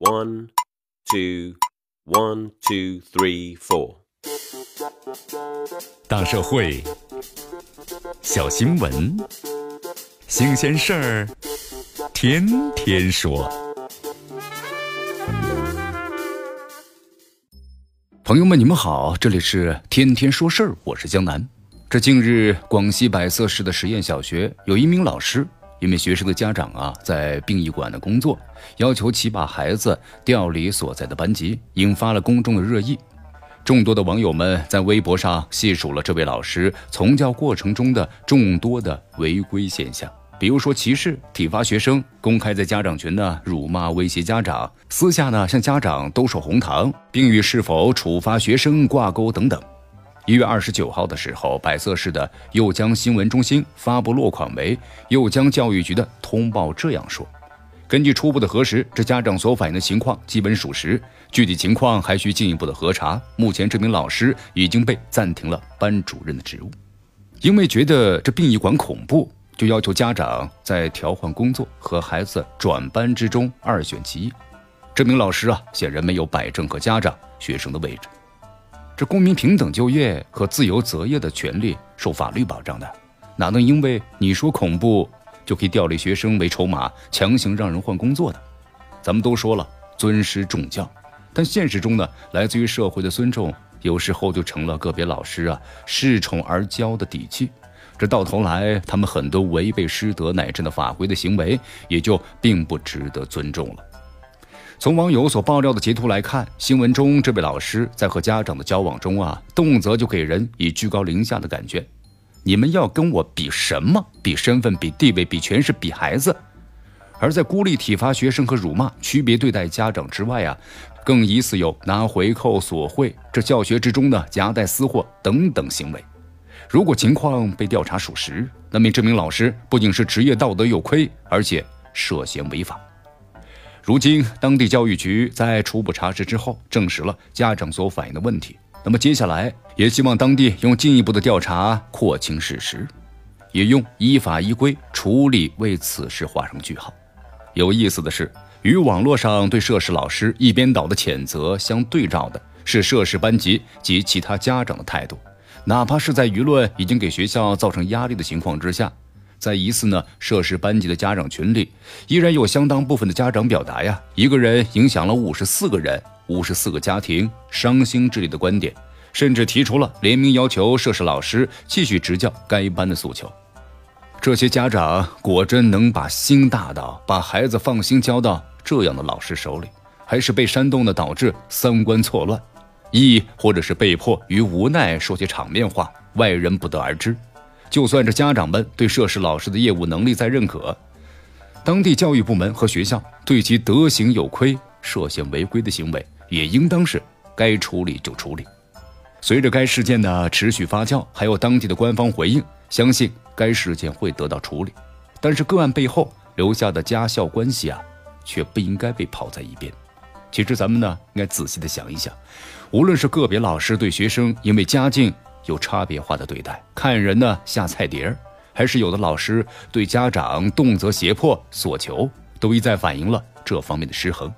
One, two, one, two, three, four。大社会，小新闻，新鲜事儿，天天说。朋友们，你们好，这里是天天说事儿，我是江南。这近日，广西百色市的实验小学有一名老师。因为学生的家长啊在殡仪馆的工作，要求其把孩子调离所在的班级，引发了公众的热议。众多的网友们在微博上细数了这位老师从教过程中的众多的违规现象，比如说歧视、体罚学生、公开在家长群呢辱骂威胁家长、私下呢向家长兜售红糖，并与是否处罚学生挂钩等等。一月二十九号的时候，百色市的右江新闻中心发布落款为右江教育局的通报，这样说：根据初步的核实，这家长所反映的情况基本属实，具体情况还需进一步的核查。目前，这名老师已经被暂停了班主任的职务，因为觉得这殡仪馆恐怖，就要求家长在调换工作和孩子转班之中二选其一。这名老师啊，显然没有摆正和家长、学生的位置。这公民平等就业和自由择业的权利受法律保障的，哪能因为你说恐怖就可以调离学生为筹码强行让人换工作的？咱们都说了尊师重教，但现实中呢，来自于社会的尊重，有时候就成了个别老师啊恃宠而骄的底气。这到头来，他们很多违背师德乃至的法规的行为，也就并不值得尊重了。从网友所爆料的截图来看，新闻中这位老师在和家长的交往中啊，动辄就给人以居高临下的感觉。你们要跟我比什么？比身份？比地位？比权势？比孩子？而在孤立体罚学生和辱骂、区别对待家长之外啊，更疑似有拿回扣、索贿，这教学之中呢夹带私货等等行为。如果情况被调查属实，那么这名老师不仅是职业道德有亏，而且涉嫌违法。如今，当地教育局在初步查实之后，证实了家长所反映的问题。那么接下来，也希望当地用进一步的调查廓清事实，也用依法依规处理为此事画上句号。有意思的是，与网络上对涉事老师一边倒的谴责相对照的是涉事班级及其他家长的态度，哪怕是在舆论已经给学校造成压力的情况之下。在疑似呢涉事班级的家长群里，依然有相当部分的家长表达呀，一个人影响了五十四个人、五十四个家庭，伤心之类的观点，甚至提出了联名要求涉事老师继续执教该班的诉求。这些家长果真能把心大到把孩子放心交到这样的老师手里，还是被煽动的导致三观错乱，亦或者是被迫与无奈说些场面话，外人不得而知。就算这家长们对涉事老师的业务能力再认可，当地教育部门和学校对其德行有亏、涉嫌违规的行为，也应当是该处理就处理。随着该事件的持续发酵，还有当地的官方回应，相信该事件会得到处理。但是个案背后留下的家校关系啊，却不应该被抛在一边。其实咱们呢，应该仔细的想一想，无论是个别老师对学生因为家境，有差别化的对待，看人呢下菜碟儿，还是有的老师对家长动辄胁迫索求，都一再反映了这方面的失衡。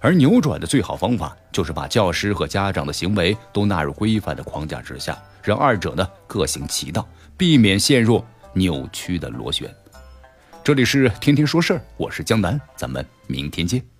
而扭转的最好方法，就是把教师和家长的行为都纳入规范的框架之下，让二者呢各行其道，避免陷入扭曲的螺旋。这里是天天说事儿，我是江南，咱们明天见。